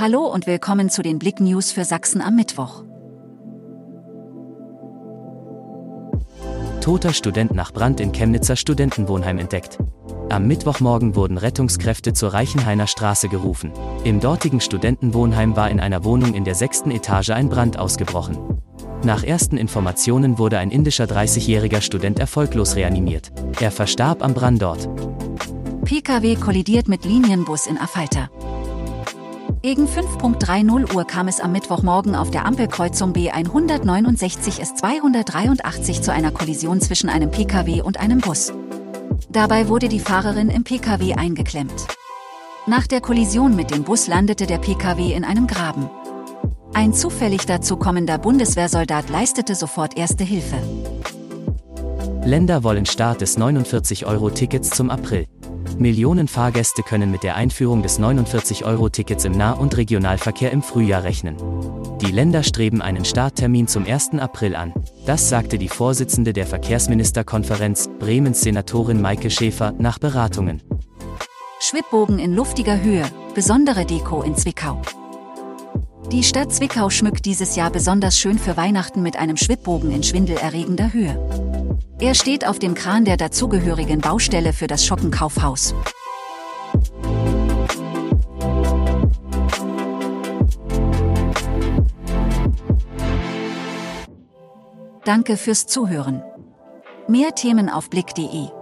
Hallo und willkommen zu den Blick News für Sachsen am Mittwoch. Toter Student nach Brand in Chemnitzer Studentenwohnheim entdeckt. Am Mittwochmorgen wurden Rettungskräfte zur Reichenhainer Straße gerufen. Im dortigen Studentenwohnheim war in einer Wohnung in der sechsten Etage ein Brand ausgebrochen. Nach ersten Informationen wurde ein indischer 30-jähriger Student erfolglos reanimiert. Er verstarb am Brandort. Pkw kollidiert mit Linienbus in Affalter. Gegen 5.30 Uhr kam es am Mittwochmorgen auf der Ampelkreuzung B169 S283 zu einer Kollision zwischen einem Pkw und einem Bus. Dabei wurde die Fahrerin im Pkw eingeklemmt. Nach der Kollision mit dem Bus landete der Pkw in einem Graben. Ein zufällig dazu kommender Bundeswehrsoldat leistete sofort erste Hilfe. Länder wollen Start des 49-Euro-Tickets zum April. Millionen Fahrgäste können mit der Einführung des 49-Euro-Tickets im Nah- und Regionalverkehr im Frühjahr rechnen. Die Länder streben einen Starttermin zum 1. April an. Das sagte die Vorsitzende der Verkehrsministerkonferenz, Bremens Senatorin Maike Schäfer, nach Beratungen. Schwibbogen in luftiger Höhe, besondere Deko in Zwickau. Die Stadt Zwickau schmückt dieses Jahr besonders schön für Weihnachten mit einem Schwibbogen in schwindelerregender Höhe. Er steht auf dem Kran der dazugehörigen Baustelle für das Schockenkaufhaus. Danke fürs Zuhören. Mehr Themen auf blick.de